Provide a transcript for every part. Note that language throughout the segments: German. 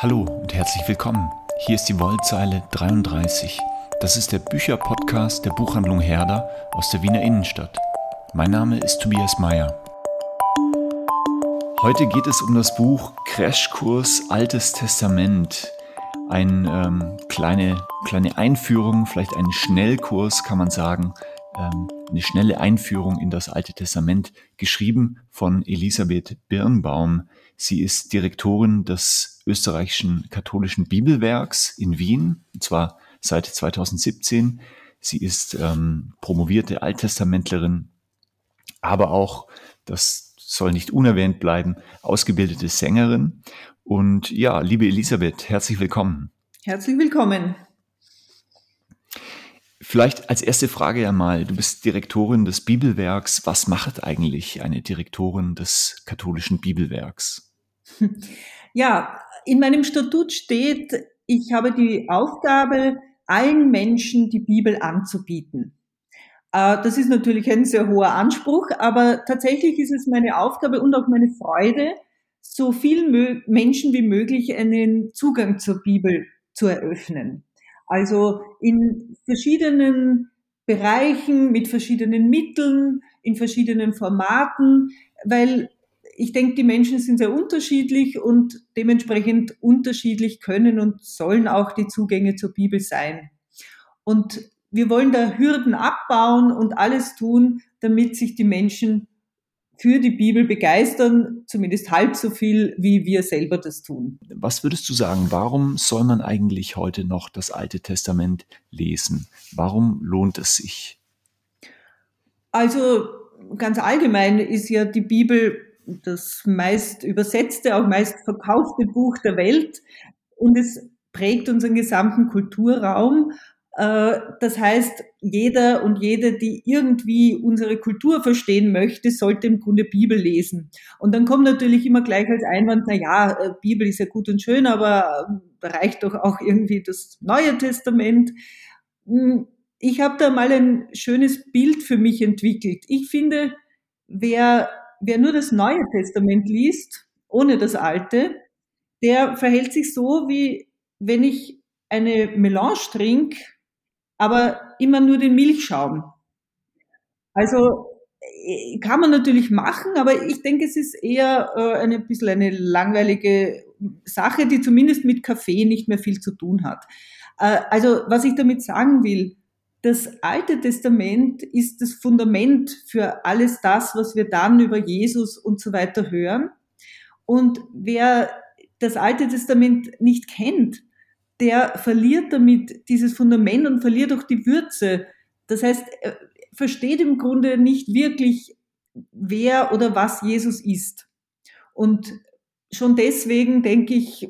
Hallo und herzlich willkommen. Hier ist die Wollzeile 33. Das ist der Bücherpodcast der Buchhandlung Herder aus der Wiener Innenstadt. Mein Name ist Tobias Mayer. Heute geht es um das Buch Crashkurs Altes Testament. Eine ähm, kleine, kleine Einführung, vielleicht ein Schnellkurs kann man sagen, ähm, eine schnelle Einführung in das Alte Testament, geschrieben von Elisabeth Birnbaum. Sie ist Direktorin des österreichischen katholischen Bibelwerks in Wien, und zwar seit 2017. Sie ist ähm, promovierte Alttestamentlerin, aber auch, das soll nicht unerwähnt bleiben, ausgebildete Sängerin. Und ja, liebe Elisabeth, herzlich willkommen. Herzlich willkommen. Vielleicht als erste Frage ja mal, du bist Direktorin des Bibelwerks. Was macht eigentlich eine Direktorin des katholischen Bibelwerks? Ja, in meinem Statut steht, ich habe die Aufgabe, allen Menschen die Bibel anzubieten. Äh, das ist natürlich ein sehr hoher Anspruch, aber tatsächlich ist es meine Aufgabe und auch meine Freude, so vielen Menschen wie möglich einen Zugang zur Bibel zu eröffnen. Also in verschiedenen Bereichen, mit verschiedenen Mitteln, in verschiedenen Formaten, weil ich denke, die Menschen sind sehr unterschiedlich und dementsprechend unterschiedlich können und sollen auch die Zugänge zur Bibel sein. Und wir wollen da Hürden abbauen und alles tun, damit sich die Menschen für die Bibel begeistern, zumindest halb so viel, wie wir selber das tun. Was würdest du sagen, warum soll man eigentlich heute noch das Alte Testament lesen? Warum lohnt es sich? Also ganz allgemein ist ja die Bibel das meist übersetzte, auch meist verkaufte Buch der Welt und es prägt unseren gesamten Kulturraum. Äh, das heißt, jeder und jede, die irgendwie unsere Kultur verstehen möchte, sollte im Grunde Bibel lesen. Und dann kommt natürlich immer gleich als Einwand, na ja, äh, Bibel ist ja gut und schön, aber da reicht doch auch irgendwie das Neue Testament. Hm, ich habe da mal ein schönes Bild für mich entwickelt. Ich finde, wer wer nur das Neue Testament liest, ohne das Alte, der verhält sich so, wie wenn ich eine Melange trinke, aber immer nur den Milchschaum. Also äh, kann man natürlich machen, aber ich denke, es ist eher äh, eine bisschen eine langweilige Sache, die zumindest mit Kaffee nicht mehr viel zu tun hat. Äh, also was ich damit sagen will, das Alte Testament ist das Fundament für alles das, was wir dann über Jesus und so weiter hören. Und wer das Alte Testament nicht kennt, der verliert damit dieses Fundament und verliert auch die Würze. Das heißt, er versteht im Grunde nicht wirklich, wer oder was Jesus ist. Und schon deswegen, denke ich,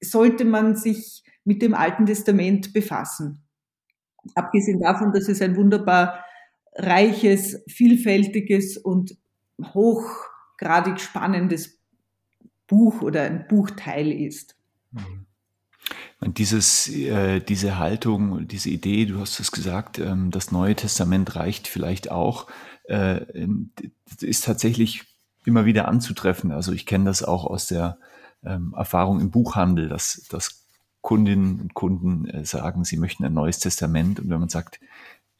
sollte man sich mit dem Alten Testament befassen. Abgesehen davon, dass es ein wunderbar reiches, vielfältiges und hochgradig spannendes Buch oder ein Buchteil ist. Mhm. Und dieses, äh, diese Haltung, diese Idee, du hast es gesagt, ähm, das Neue Testament reicht vielleicht auch, äh, ist tatsächlich immer wieder anzutreffen. Also ich kenne das auch aus der ähm, Erfahrung im Buchhandel, dass, dass Kundinnen und Kunden äh, sagen, sie möchten ein neues Testament. Und wenn man sagt,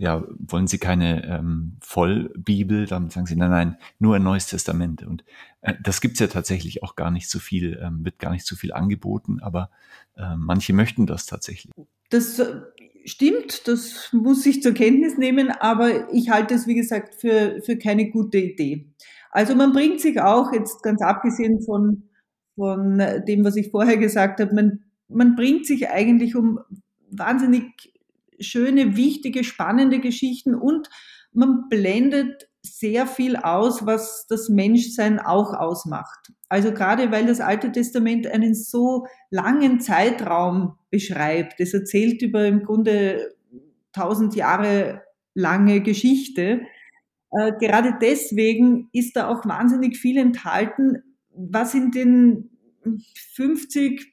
ja, wollen Sie keine ähm, Vollbibel, dann sagen sie, nein, nein, nur ein neues Testament. Und äh, das gibt's ja tatsächlich auch gar nicht so viel, ähm, wird gar nicht so viel angeboten, aber äh, manche möchten das tatsächlich. Das äh, stimmt, das muss ich zur Kenntnis nehmen, aber ich halte es, wie gesagt, für, für keine gute Idee. Also man bringt sich auch, jetzt ganz abgesehen von, von dem, was ich vorher gesagt habe, man man bringt sich eigentlich um wahnsinnig schöne, wichtige, spannende Geschichten und man blendet sehr viel aus, was das Menschsein auch ausmacht. Also gerade weil das Alte Testament einen so langen Zeitraum beschreibt, es erzählt über im Grunde tausend Jahre lange Geschichte. Äh, gerade deswegen ist da auch wahnsinnig viel enthalten, was in den 50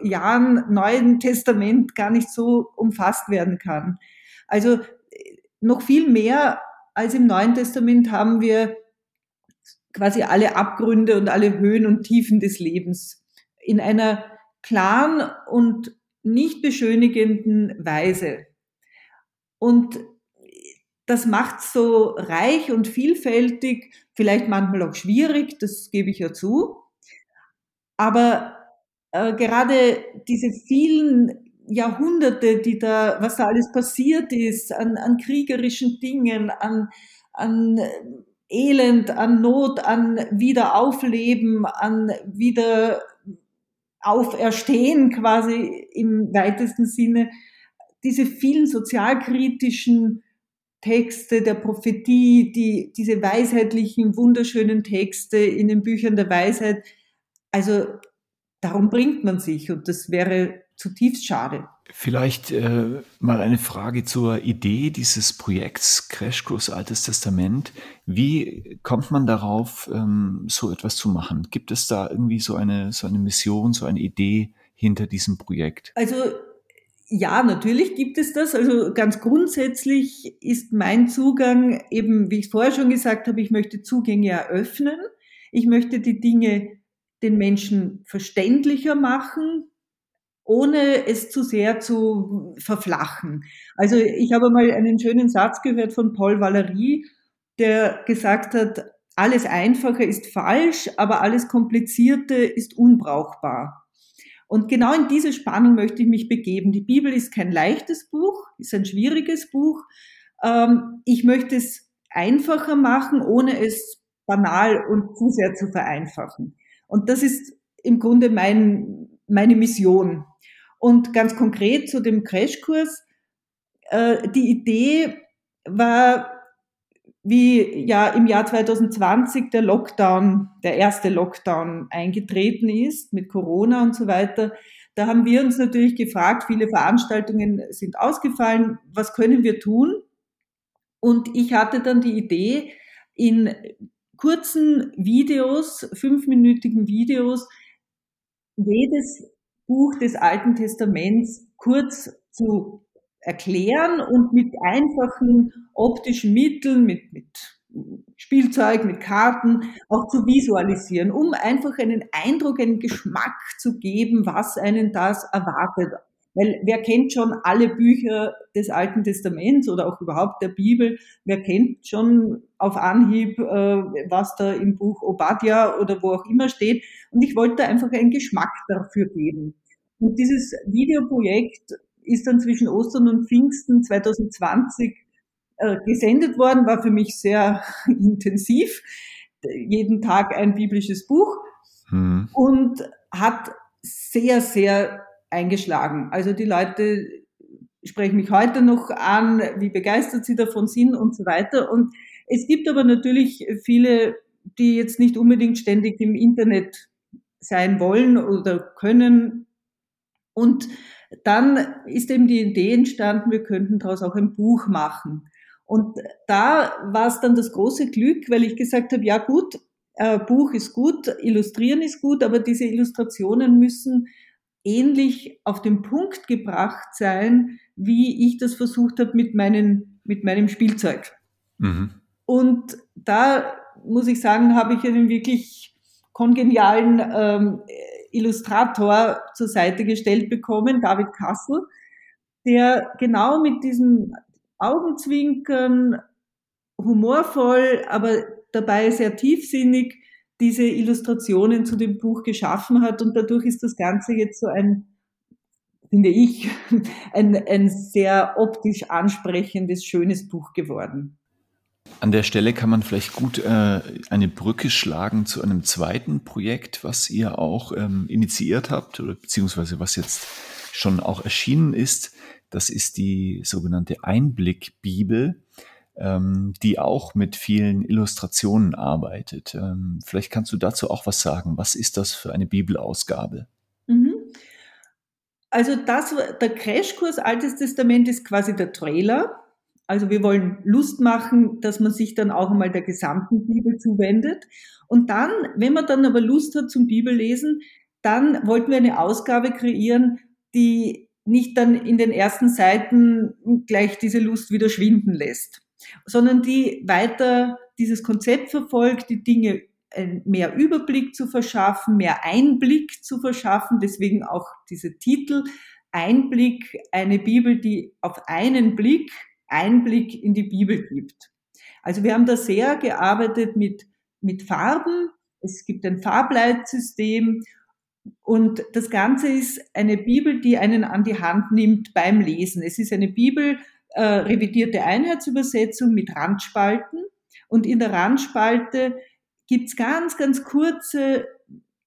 Jahren Neuen Testament gar nicht so umfasst werden kann. Also noch viel mehr als im Neuen Testament haben wir quasi alle Abgründe und alle Höhen und Tiefen des Lebens in einer klaren und nicht beschönigenden Weise. Und das macht so reich und vielfältig, vielleicht manchmal auch schwierig, das gebe ich ja zu. Aber äh, gerade diese vielen Jahrhunderte, die da, was da alles passiert ist, an, an kriegerischen Dingen, an, an Elend, an Not, an Wiederaufleben, an Wiederauferstehen quasi im weitesten Sinne, diese vielen sozialkritischen Texte der Prophetie, die, diese weisheitlichen, wunderschönen Texte in den Büchern der Weisheit, also darum bringt man sich und das wäre zutiefst schade. Vielleicht äh, mal eine Frage zur Idee dieses Projekts Crashkurs Altes Testament. Wie kommt man darauf, ähm, so etwas zu machen? Gibt es da irgendwie so eine, so eine Mission, so eine Idee hinter diesem Projekt? Also ja, natürlich gibt es das. Also ganz grundsätzlich ist mein Zugang eben, wie ich vorher schon gesagt habe, ich möchte Zugänge eröffnen. Ich möchte die Dinge den Menschen verständlicher machen, ohne es zu sehr zu verflachen. Also ich habe mal einen schönen Satz gehört von Paul Valéry, der gesagt hat, alles Einfache ist falsch, aber alles Komplizierte ist unbrauchbar. Und genau in diese Spannung möchte ich mich begeben. Die Bibel ist kein leichtes Buch, ist ein schwieriges Buch. Ähm, ich möchte es einfacher machen, ohne es banal und zu sehr zu vereinfachen. Und das ist im Grunde mein, meine Mission. Und ganz konkret zu dem Crashkurs. Äh, die Idee war, wie ja im Jahr 2020 der Lockdown, der erste Lockdown eingetreten ist mit Corona und so weiter. Da haben wir uns natürlich gefragt, viele Veranstaltungen sind ausgefallen, was können wir tun? Und ich hatte dann die Idee, in kurzen Videos, fünfminütigen Videos, jedes Buch des Alten Testaments kurz zu erklären und mit einfachen optischen Mitteln, mit, mit Spielzeug, mit Karten auch zu visualisieren, um einfach einen Eindruck, einen Geschmack zu geben, was einen das erwartet weil wer kennt schon alle Bücher des Alten Testaments oder auch überhaupt der Bibel? Wer kennt schon auf Anhieb, äh, was da im Buch Obadja oder wo auch immer steht? Und ich wollte einfach einen Geschmack dafür geben. Und dieses Videoprojekt ist dann zwischen Ostern und Pfingsten 2020 äh, gesendet worden, war für mich sehr intensiv. Jeden Tag ein biblisches Buch hm. und hat sehr, sehr eingeschlagen. Also die Leute sprechen mich heute noch an, wie begeistert sie davon sind und so weiter. Und es gibt aber natürlich viele, die jetzt nicht unbedingt ständig im Internet sein wollen oder können. Und dann ist eben die Idee entstanden, wir könnten daraus auch ein Buch machen. Und da war es dann das große Glück, weil ich gesagt habe, ja gut, äh, Buch ist gut, Illustrieren ist gut, aber diese Illustrationen müssen ähnlich auf den Punkt gebracht sein, wie ich das versucht habe mit, meinen, mit meinem Spielzeug. Mhm. Und da muss ich sagen, habe ich einen wirklich kongenialen ähm, Illustrator zur Seite gestellt bekommen, David Kassel, der genau mit diesem Augenzwinkern, humorvoll, aber dabei sehr tiefsinnig diese Illustrationen zu dem Buch geschaffen hat und dadurch ist das Ganze jetzt so ein, finde ich, ein, ein sehr optisch ansprechendes, schönes Buch geworden. An der Stelle kann man vielleicht gut äh, eine Brücke schlagen zu einem zweiten Projekt, was ihr auch ähm, initiiert habt oder beziehungsweise was jetzt schon auch erschienen ist. Das ist die sogenannte Einblick-Bibel ähm, die auch mit vielen Illustrationen arbeitet. Ähm, vielleicht kannst du dazu auch was sagen. Was ist das für eine Bibelausgabe? Mhm. Also das, der Crashkurs Altes Testament ist quasi der Trailer. Also wir wollen Lust machen, dass man sich dann auch einmal der gesamten Bibel zuwendet. Und dann, wenn man dann aber Lust hat zum Bibellesen, dann wollten wir eine Ausgabe kreieren, die nicht dann in den ersten Seiten gleich diese Lust wieder schwinden lässt sondern die weiter dieses Konzept verfolgt, die Dinge mehr Überblick zu verschaffen, mehr Einblick zu verschaffen, deswegen auch diese Titel. Einblick, eine Bibel, die auf einen Blick Einblick in die Bibel gibt. Also wir haben da sehr gearbeitet mit, mit Farben. Es gibt ein Farbleitsystem und das Ganze ist eine Bibel, die einen an die Hand nimmt beim Lesen. Es ist eine Bibel, äh, revidierte Einheitsübersetzung mit Randspalten. Und in der Randspalte gibt's ganz, ganz kurze,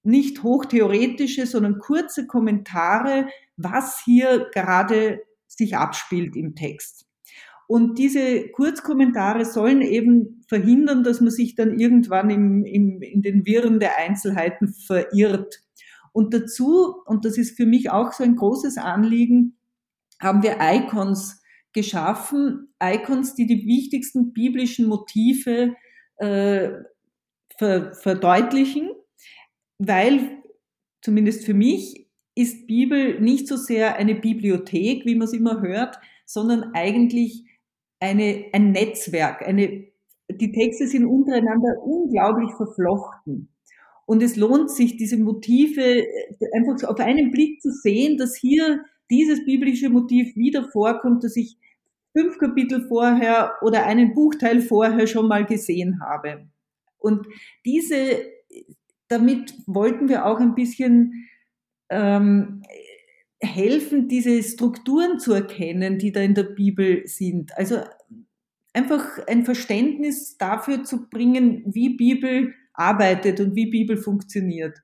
nicht hochtheoretische, sondern kurze Kommentare, was hier gerade sich abspielt im Text. Und diese Kurzkommentare sollen eben verhindern, dass man sich dann irgendwann im, im, in den Wirren der Einzelheiten verirrt. Und dazu, und das ist für mich auch so ein großes Anliegen, haben wir Icons geschaffen, Icons, die die wichtigsten biblischen Motive äh, ver verdeutlichen, weil zumindest für mich ist Bibel nicht so sehr eine Bibliothek, wie man es immer hört, sondern eigentlich eine, ein Netzwerk. Eine, die Texte sind untereinander unglaublich verflochten. Und es lohnt sich, diese Motive äh, einfach auf einen Blick zu sehen, dass hier dieses biblische Motiv wieder vorkommt, das ich fünf Kapitel vorher oder einen Buchteil vorher schon mal gesehen habe. Und diese, damit wollten wir auch ein bisschen ähm, helfen, diese Strukturen zu erkennen, die da in der Bibel sind. Also einfach ein Verständnis dafür zu bringen, wie Bibel arbeitet und wie Bibel funktioniert.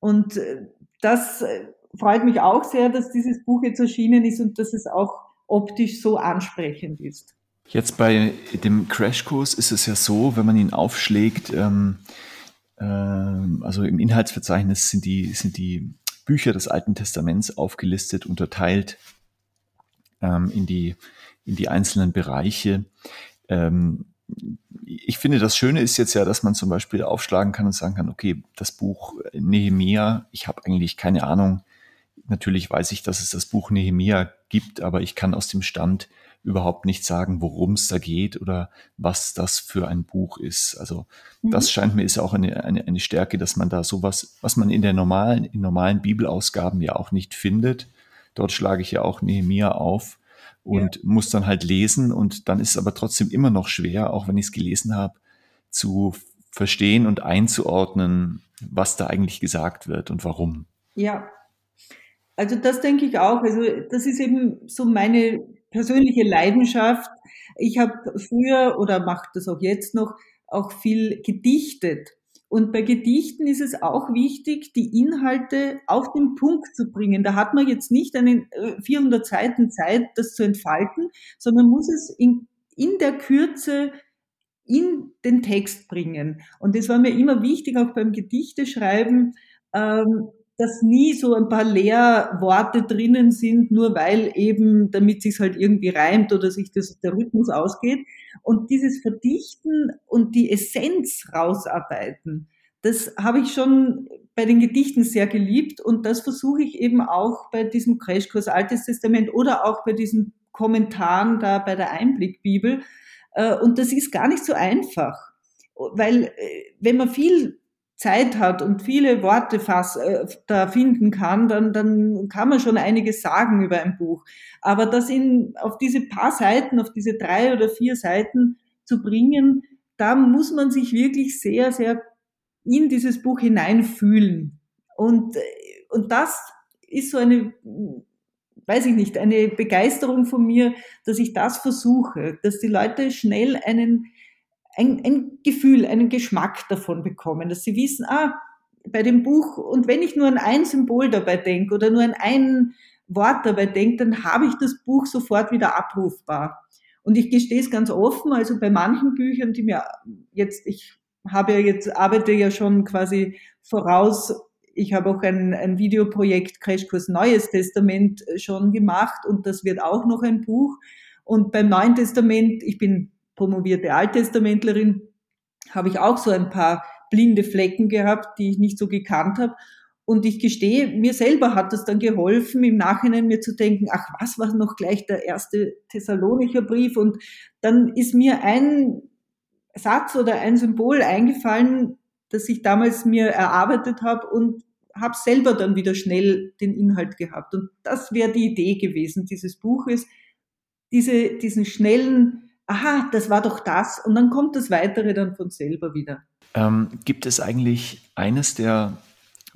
Und äh, das äh, freut mich auch sehr, dass dieses Buch jetzt erschienen ist und dass es auch optisch so ansprechend ist. Jetzt bei dem Crashkurs ist es ja so, wenn man ihn aufschlägt, ähm, äh, also im Inhaltsverzeichnis sind die, sind die Bücher des Alten Testaments aufgelistet, unterteilt ähm, in, die, in die einzelnen Bereiche. Ähm, ich finde, das Schöne ist jetzt ja, dass man zum Beispiel aufschlagen kann und sagen kann, okay, das Buch Nehemia, ich habe eigentlich keine Ahnung. Natürlich weiß ich, dass es das Buch Nehemia gibt, aber ich kann aus dem Stand überhaupt nicht sagen, worum es da geht oder was das für ein Buch ist. Also mhm. das scheint mir ist auch eine, eine, eine Stärke, dass man da sowas, was man in der normalen, in normalen Bibelausgaben ja auch nicht findet. Dort schlage ich ja auch Nehemia auf und ja. muss dann halt lesen und dann ist es aber trotzdem immer noch schwer, auch wenn ich es gelesen habe, zu verstehen und einzuordnen, was da eigentlich gesagt wird und warum. Ja, also das denke ich auch. Also das ist eben so meine persönliche Leidenschaft. Ich habe früher oder mache das auch jetzt noch auch viel gedichtet. Und bei Gedichten ist es auch wichtig, die Inhalte auf den Punkt zu bringen. Da hat man jetzt nicht einen 400 äh, Seiten Zeit, das zu entfalten, sondern muss es in, in der Kürze in den Text bringen. Und das war mir immer wichtig, auch beim Gedichteschreiben, ähm, dass nie so ein paar Leerworte drinnen sind, nur weil eben, damit sich halt irgendwie reimt oder sich das, der Rhythmus ausgeht. Und dieses Verdichten und die Essenz rausarbeiten, das habe ich schon bei den Gedichten sehr geliebt und das versuche ich eben auch bei diesem Crashkurs Altes Testament oder auch bei diesen Kommentaren da bei der Einblickbibel. Äh, und das ist gar nicht so einfach, weil äh, wenn man viel Zeit hat und viele Worte fast, äh, da finden kann, dann, dann kann man schon einiges sagen über ein Buch. Aber das in, auf diese paar Seiten, auf diese drei oder vier Seiten zu bringen, da muss man sich wirklich sehr, sehr in dieses Buch hineinfühlen. Und, äh, und das ist so eine, weiß ich nicht, eine Begeisterung von mir, dass ich das versuche, dass die Leute schnell einen ein, ein Gefühl, einen Geschmack davon bekommen, dass sie wissen, ah, bei dem Buch, und wenn ich nur an ein Symbol dabei denke oder nur an ein Wort dabei denke, dann habe ich das Buch sofort wieder abrufbar. Und ich gestehe es ganz offen, also bei manchen Büchern, die mir jetzt, ich habe ja jetzt, arbeite ja schon quasi voraus, ich habe auch ein, ein Videoprojekt Crashkurs Neues Testament schon gemacht und das wird auch noch ein Buch. Und beim Neuen Testament, ich bin promovierte Alttestamentlerin, habe ich auch so ein paar blinde Flecken gehabt, die ich nicht so gekannt habe. Und ich gestehe, mir selber hat das dann geholfen, im Nachhinein mir zu denken, ach, was war noch gleich der erste Thessalonicher Brief? Und dann ist mir ein Satz oder ein Symbol eingefallen, das ich damals mir erarbeitet habe und habe selber dann wieder schnell den Inhalt gehabt. Und das wäre die Idee gewesen dieses Buches, diese, diesen schnellen, aha, das war doch das, und dann kommt das Weitere dann von selber wieder. Ähm, gibt es eigentlich eines der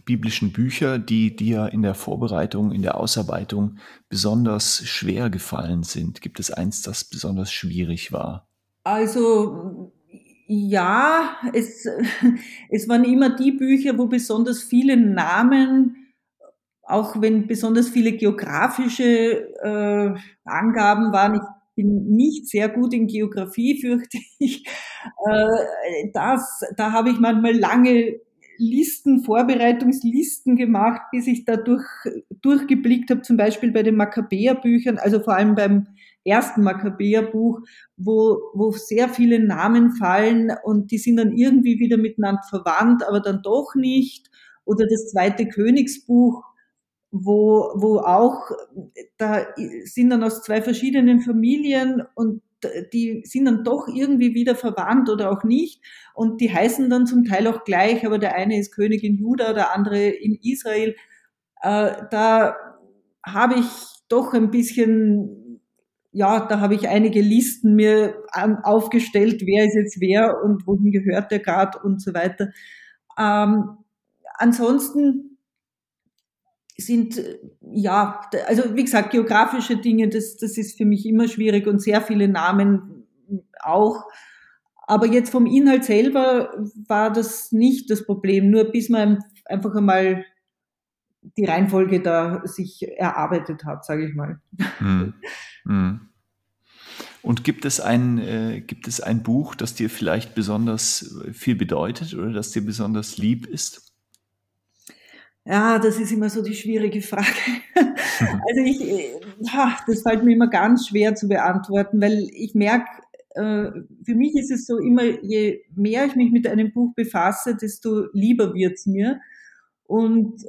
biblischen Bücher, die dir in der Vorbereitung, in der Ausarbeitung besonders schwer gefallen sind? Gibt es eins, das besonders schwierig war? Also ja, es, es waren immer die Bücher, wo besonders viele Namen, auch wenn besonders viele geografische äh, Angaben waren. Ich bin nicht sehr gut in Geografie, fürchte ich. Äh, das, da habe ich manchmal lange Listen, Vorbereitungslisten gemacht, bis ich da durch, durchgeblickt habe, zum Beispiel bei den Makkabäer-Büchern, also vor allem beim ersten Makkabäer-Buch, wo, wo sehr viele Namen fallen und die sind dann irgendwie wieder miteinander verwandt, aber dann doch nicht. Oder das zweite Königsbuch, wo, wo auch, da sind dann aus zwei verschiedenen Familien und die sind dann doch irgendwie wieder verwandt oder auch nicht. Und die heißen dann zum Teil auch gleich, aber der eine ist König in Juda, der andere in Israel. Äh, da habe ich doch ein bisschen, ja, da habe ich einige Listen mir aufgestellt, wer ist jetzt wer und wohin gehört der gerade und so weiter. Ähm, ansonsten sind, ja, also wie gesagt, geografische Dinge, das, das ist für mich immer schwierig und sehr viele Namen auch. Aber jetzt vom Inhalt selber war das nicht das Problem, nur bis man einfach einmal die Reihenfolge da sich erarbeitet hat, sage ich mal. Hm. Hm. Und gibt es ein, äh, gibt es ein Buch, das dir vielleicht besonders viel bedeutet oder das dir besonders lieb ist? Ja, das ist immer so die schwierige Frage. Also ich, das fällt mir immer ganz schwer zu beantworten, weil ich merke, äh, für mich ist es so immer, je mehr ich mich mit einem Buch befasse, desto lieber wird's mir. Und,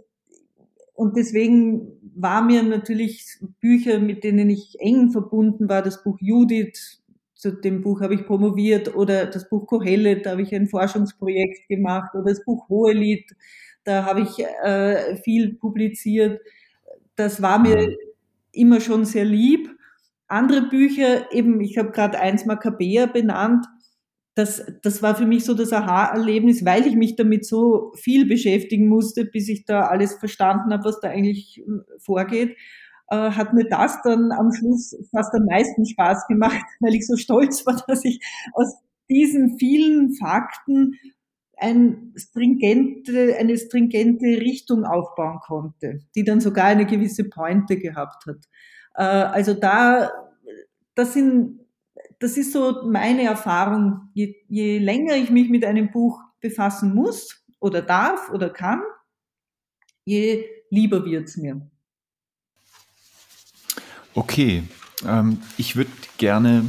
und deswegen war mir natürlich Bücher, mit denen ich eng verbunden war, das Buch Judith, zu dem Buch habe ich promoviert, oder das Buch Kohelet, da habe ich ein Forschungsprojekt gemacht, oder das Buch Hohelied, da habe ich äh, viel publiziert. Das war mir immer schon sehr lieb. Andere Bücher, eben, ich habe gerade eins Makkabäer benannt, das, das war für mich so das Aha-Erlebnis, weil ich mich damit so viel beschäftigen musste, bis ich da alles verstanden habe, was da eigentlich hm, vorgeht, äh, hat mir das dann am Schluss fast am meisten Spaß gemacht, weil ich so stolz war, dass ich aus diesen vielen Fakten ein stringente, eine stringente Richtung aufbauen konnte, die dann sogar eine gewisse Pointe gehabt hat. Äh, also da, das sind, das ist so meine Erfahrung. Je, je länger ich mich mit einem Buch befassen muss oder darf oder kann, je lieber wird's mir. Okay, ähm, ich würde gerne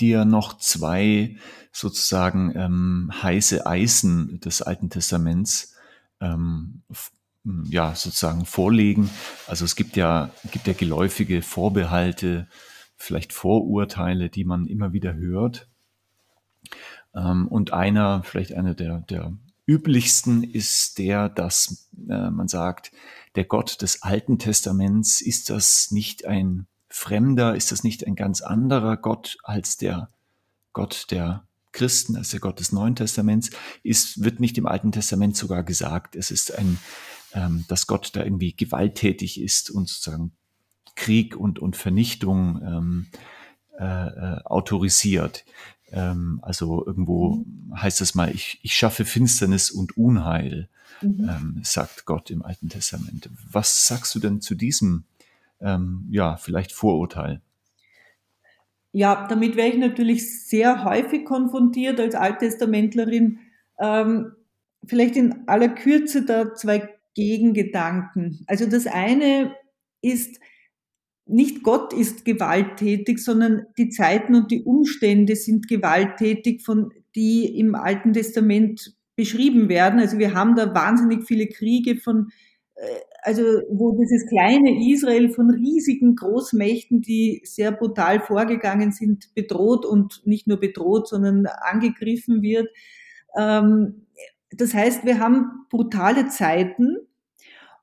dir noch zwei sozusagen ähm, heiße Eisen des Alten Testaments ähm, ja sozusagen vorlegen. Also es gibt ja gibt ja geläufige Vorbehalte, vielleicht Vorurteile, die man immer wieder hört. Ähm, und einer, vielleicht einer der der üblichsten ist der, dass äh, man sagt, der Gott des Alten Testaments ist das nicht ein Fremder, ist das nicht ein ganz anderer Gott als der Gott der Christen, also der Gott des Neuen Testaments, ist, wird nicht im Alten Testament sogar gesagt. Es ist ein, ähm, dass Gott da irgendwie gewalttätig ist und sozusagen Krieg und, und Vernichtung ähm, äh, äh, autorisiert. Ähm, also irgendwo heißt es mal, ich, ich schaffe Finsternis und Unheil, mhm. ähm, sagt Gott im Alten Testament. Was sagst du denn zu diesem, ähm, ja, vielleicht Vorurteil? Ja, damit wäre ich natürlich sehr häufig konfrontiert als Alttestamentlerin. Ähm, vielleicht in aller Kürze da zwei Gegengedanken. Also das eine ist, nicht Gott ist gewalttätig, sondern die Zeiten und die Umstände sind gewalttätig, von die im Alten Testament beschrieben werden. Also wir haben da wahnsinnig viele Kriege von also wo dieses kleine Israel von riesigen Großmächten, die sehr brutal vorgegangen sind, bedroht und nicht nur bedroht, sondern angegriffen wird. Ähm, das heißt, wir haben brutale Zeiten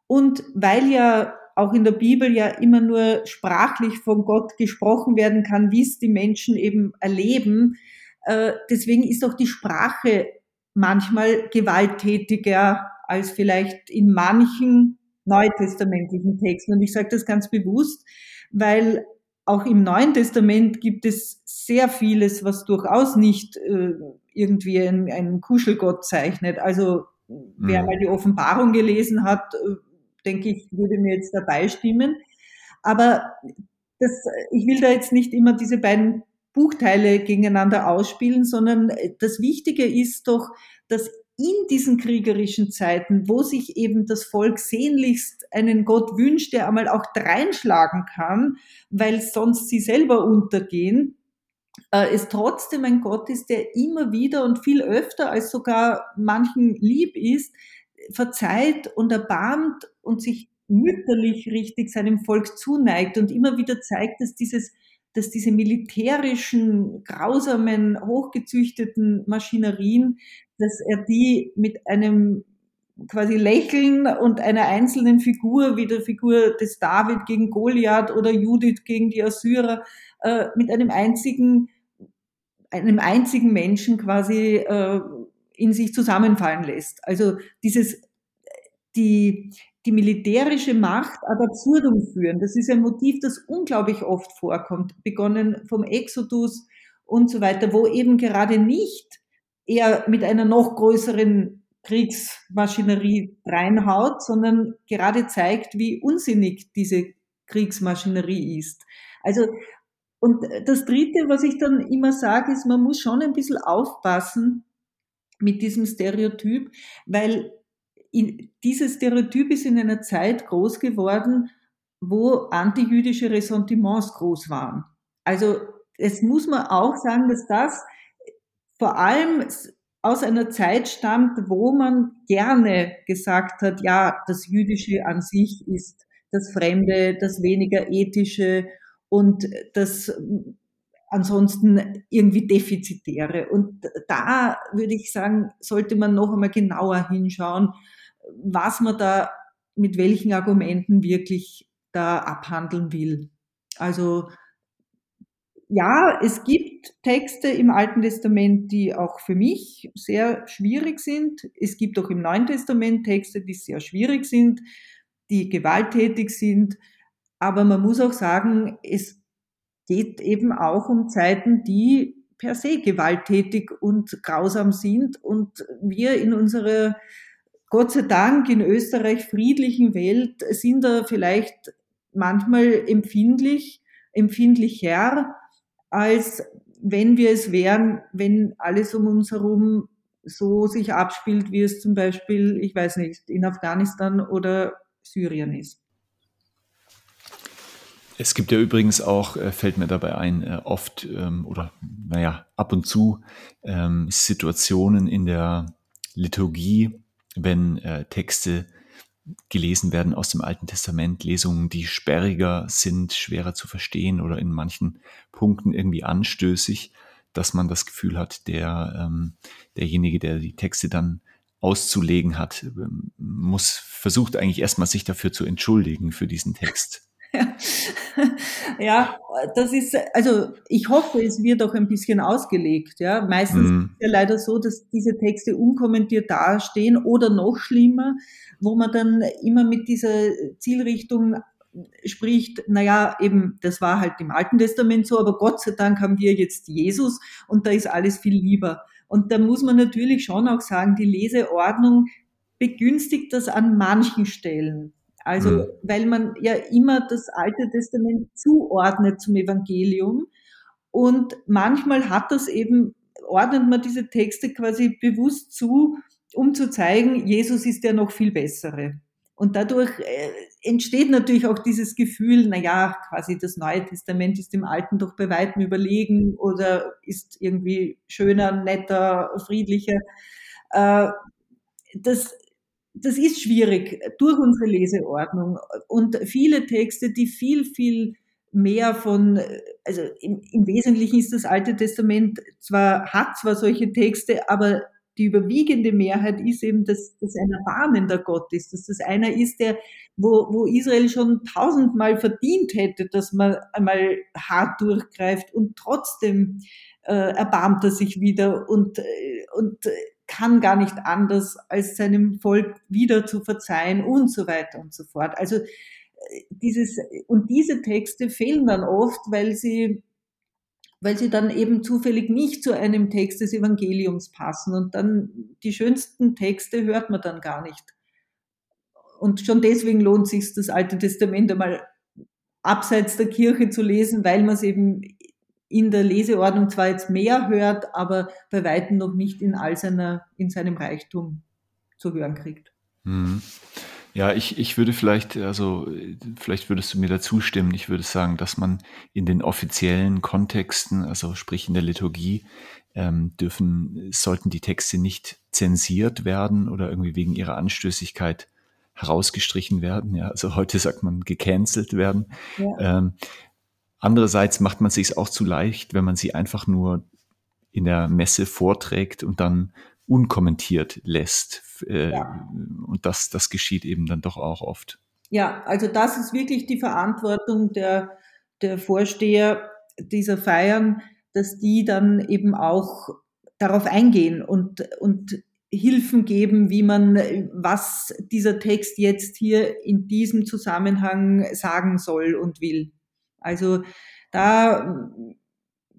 und weil ja auch in der Bibel ja immer nur sprachlich von Gott gesprochen werden kann, wie es die Menschen eben erleben, äh, deswegen ist auch die Sprache manchmal gewalttätiger als vielleicht in manchen neutestamentlichen Texten. Und ich sage das ganz bewusst, weil auch im Neuen Testament gibt es sehr vieles, was durchaus nicht äh, irgendwie einen, einen Kuschelgott zeichnet. Also wer mhm. mal die Offenbarung gelesen hat, äh, denke ich, würde mir jetzt dabei stimmen. Aber das, ich will da jetzt nicht immer diese beiden Buchteile gegeneinander ausspielen, sondern das Wichtige ist doch, dass in diesen kriegerischen Zeiten, wo sich eben das Volk sehnlichst einen Gott wünscht, der einmal auch dreinschlagen kann, weil sonst sie selber untergehen, äh, es trotzdem ein Gott ist, der immer wieder und viel öfter als sogar manchen lieb ist, verzeiht und erbarmt und sich mütterlich richtig seinem Volk zuneigt und immer wieder zeigt, dass dieses dass diese militärischen, grausamen, hochgezüchteten Maschinerien, dass er die mit einem quasi Lächeln und einer einzelnen Figur, wie der Figur des David gegen Goliath oder Judith gegen die Assyrer, äh, mit einem einzigen, einem einzigen Menschen quasi äh, in sich zusammenfallen lässt. Also dieses, die, die militärische Macht ad absurdum führen. Das ist ein Motiv, das unglaublich oft vorkommt, begonnen vom Exodus und so weiter, wo eben gerade nicht er mit einer noch größeren Kriegsmaschinerie reinhaut, sondern gerade zeigt, wie unsinnig diese Kriegsmaschinerie ist. Also, und das Dritte, was ich dann immer sage, ist, man muss schon ein bisschen aufpassen mit diesem Stereotyp, weil in, dieses Stereotyp ist in einer Zeit groß geworden, wo antijüdische Ressentiments groß waren. Also es muss man auch sagen, dass das vor allem aus einer Zeit stammt, wo man gerne gesagt hat, ja, das Jüdische an sich ist das Fremde, das weniger ethische und das ansonsten irgendwie defizitäre. Und da würde ich sagen, sollte man noch einmal genauer hinschauen, was man da mit welchen Argumenten wirklich da abhandeln will. Also ja, es gibt Texte im Alten Testament, die auch für mich sehr schwierig sind. Es gibt auch im Neuen Testament Texte, die sehr schwierig sind, die gewalttätig sind. Aber man muss auch sagen, es geht eben auch um Zeiten, die per se gewalttätig und grausam sind und wir in unserer Gott sei Dank in Österreich friedlichen Welt sind da vielleicht manchmal empfindlich, empfindlicher, als wenn wir es wären, wenn alles um uns herum so sich abspielt, wie es zum Beispiel, ich weiß nicht, in Afghanistan oder Syrien ist. Es gibt ja übrigens auch, äh, fällt mir dabei ein, äh, oft ähm, oder naja, ab und zu ähm, Situationen in der Liturgie, wenn äh, Texte gelesen werden aus dem Alten Testament, Lesungen, die sperriger sind, schwerer zu verstehen oder in manchen Punkten irgendwie anstößig, dass man das Gefühl hat, der, ähm, derjenige, der die Texte dann auszulegen hat, ähm, muss, versucht eigentlich erstmal sich dafür zu entschuldigen für diesen Text. ja, das ist, also ich hoffe, es wird auch ein bisschen ausgelegt. Ja, meistens mm. ist es ja leider so, dass diese Texte unkommentiert dastehen oder noch schlimmer, wo man dann immer mit dieser Zielrichtung spricht, naja, eben, das war halt im Alten Testament so, aber Gott sei Dank haben wir jetzt Jesus und da ist alles viel lieber. Und da muss man natürlich schon auch sagen, die Leseordnung begünstigt das an manchen Stellen. Also, mhm. weil man ja immer das Alte Testament zuordnet zum Evangelium. Und manchmal hat das eben, ordnet man diese Texte quasi bewusst zu, um zu zeigen, Jesus ist der noch viel bessere. Und dadurch äh, entsteht natürlich auch dieses Gefühl, na ja, quasi das Neue Testament ist dem Alten doch bei weitem überlegen oder ist irgendwie schöner, netter, friedlicher. Äh, das, das ist schwierig durch unsere Leseordnung. Und viele Texte, die viel, viel mehr von, also im, im Wesentlichen ist das Alte Testament zwar, hat zwar solche Texte, aber die überwiegende Mehrheit ist eben, dass das ein erbarmender Gott ist, dass das einer ist, der, wo, wo Israel schon tausendmal verdient hätte, dass man einmal hart durchgreift und trotzdem äh, erbarmt er sich wieder und, äh, und kann gar nicht anders, als seinem Volk wieder zu verzeihen und so weiter und so fort. Also äh, dieses, und diese Texte fehlen dann oft, weil sie weil sie dann eben zufällig nicht zu einem Text des Evangeliums passen. Und dann die schönsten Texte hört man dann gar nicht. Und schon deswegen lohnt sich das Alte Testament einmal abseits der Kirche zu lesen, weil man es eben in der Leseordnung zwar jetzt mehr hört, aber bei weitem noch nicht in all seiner, in seinem Reichtum zu hören kriegt. Mhm. Ja, ich, ich würde vielleicht, also vielleicht würdest du mir da zustimmen. Ich würde sagen, dass man in den offiziellen Kontexten, also sprich in der Liturgie, ähm, dürfen, sollten die Texte nicht zensiert werden oder irgendwie wegen ihrer Anstößigkeit herausgestrichen werden. Ja, also heute sagt man gecancelt werden. Ja. Ähm, andererseits macht man sich auch zu leicht, wenn man sie einfach nur in der Messe vorträgt und dann unkommentiert lässt. Äh, ja. Und das, das geschieht eben dann doch auch oft. Ja, also das ist wirklich die Verantwortung der, der Vorsteher dieser Feiern, dass die dann eben auch darauf eingehen und, und Hilfen geben, wie man, was dieser Text jetzt hier in diesem Zusammenhang sagen soll und will. Also da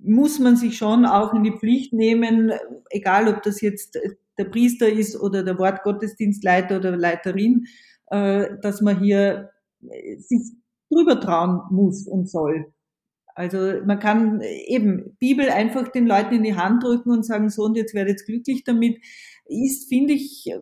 muss man sich schon auch in die Pflicht nehmen, egal ob das jetzt der Priester ist oder der Wortgottesdienstleiter oder Leiterin, äh, dass man hier sich drüber trauen muss und soll. Also man kann eben Bibel einfach den Leuten in die Hand drücken und sagen, so und jetzt werdet glücklich damit, ist, finde ich,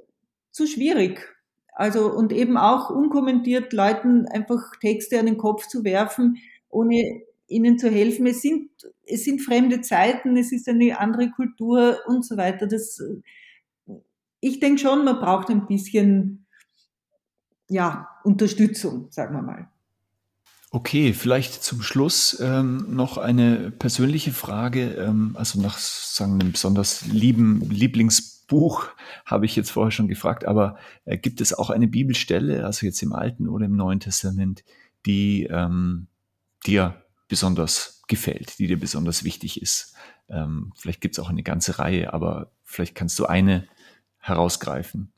zu schwierig. Also und eben auch unkommentiert Leuten einfach Texte an den Kopf zu werfen, ohne ihnen zu helfen. Es sind, es sind fremde Zeiten, es ist eine andere Kultur und so weiter. Das, ich denke schon, man braucht ein bisschen, ja, Unterstützung, sagen wir mal. Okay, vielleicht zum Schluss ähm, noch eine persönliche Frage. Ähm, also nach sagen einem besonders lieben Lieblingsbuch habe ich jetzt vorher schon gefragt, aber äh, gibt es auch eine Bibelstelle, also jetzt im Alten oder im Neuen Testament, die ähm, dir besonders gefällt, die dir besonders wichtig ist. Ähm, vielleicht gibt es auch eine ganze Reihe, aber vielleicht kannst du eine herausgreifen.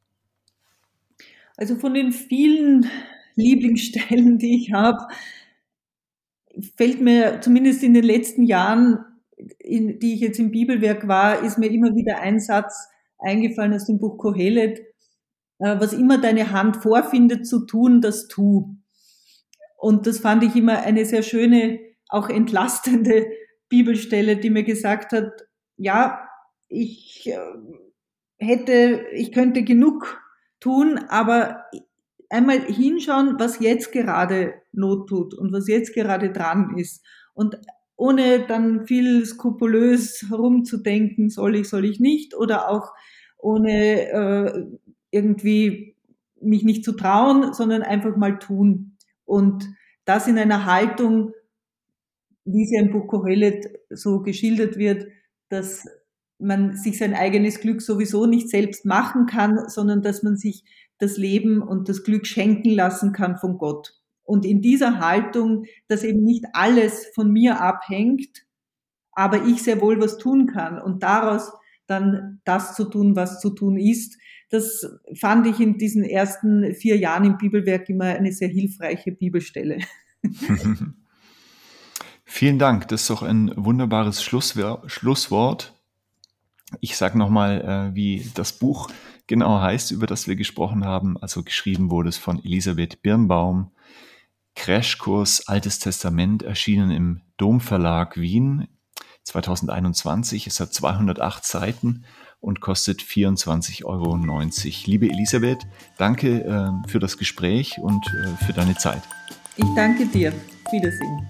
Also von den vielen Lieblingsstellen, die ich habe, fällt mir zumindest in den letzten Jahren, in, die ich jetzt im Bibelwerk war, ist mir immer wieder ein Satz eingefallen aus dem Buch Kohelet, äh, was immer deine Hand vorfindet zu tun, das tu. Und das fand ich immer eine sehr schöne auch entlastende Bibelstelle, die mir gesagt hat, ja, ich äh, hätte, ich könnte genug tun, aber einmal hinschauen, was jetzt gerade Not tut und was jetzt gerade dran ist. Und ohne dann viel skrupulös herumzudenken, soll ich, soll ich nicht, oder auch ohne äh, irgendwie mich nicht zu trauen, sondern einfach mal tun. Und das in einer Haltung, wie sie im Buch Kohelet so geschildert wird, dass man sich sein eigenes Glück sowieso nicht selbst machen kann, sondern dass man sich das Leben und das Glück schenken lassen kann von Gott. Und in dieser Haltung, dass eben nicht alles von mir abhängt, aber ich sehr wohl was tun kann und daraus dann das zu tun, was zu tun ist, das fand ich in diesen ersten vier Jahren im Bibelwerk immer eine sehr hilfreiche Bibelstelle. Vielen Dank. Das ist doch ein wunderbares Schlusswort. Ich sage nochmal, äh, wie das Buch genau heißt, über das wir gesprochen haben. Also geschrieben wurde es von Elisabeth Birnbaum. Crashkurs Altes Testament erschienen im Domverlag Wien 2021. Es hat 208 Seiten und kostet 24,90 Euro. Liebe Elisabeth, danke äh, für das Gespräch und äh, für deine Zeit. Ich danke dir. Wiedersehen.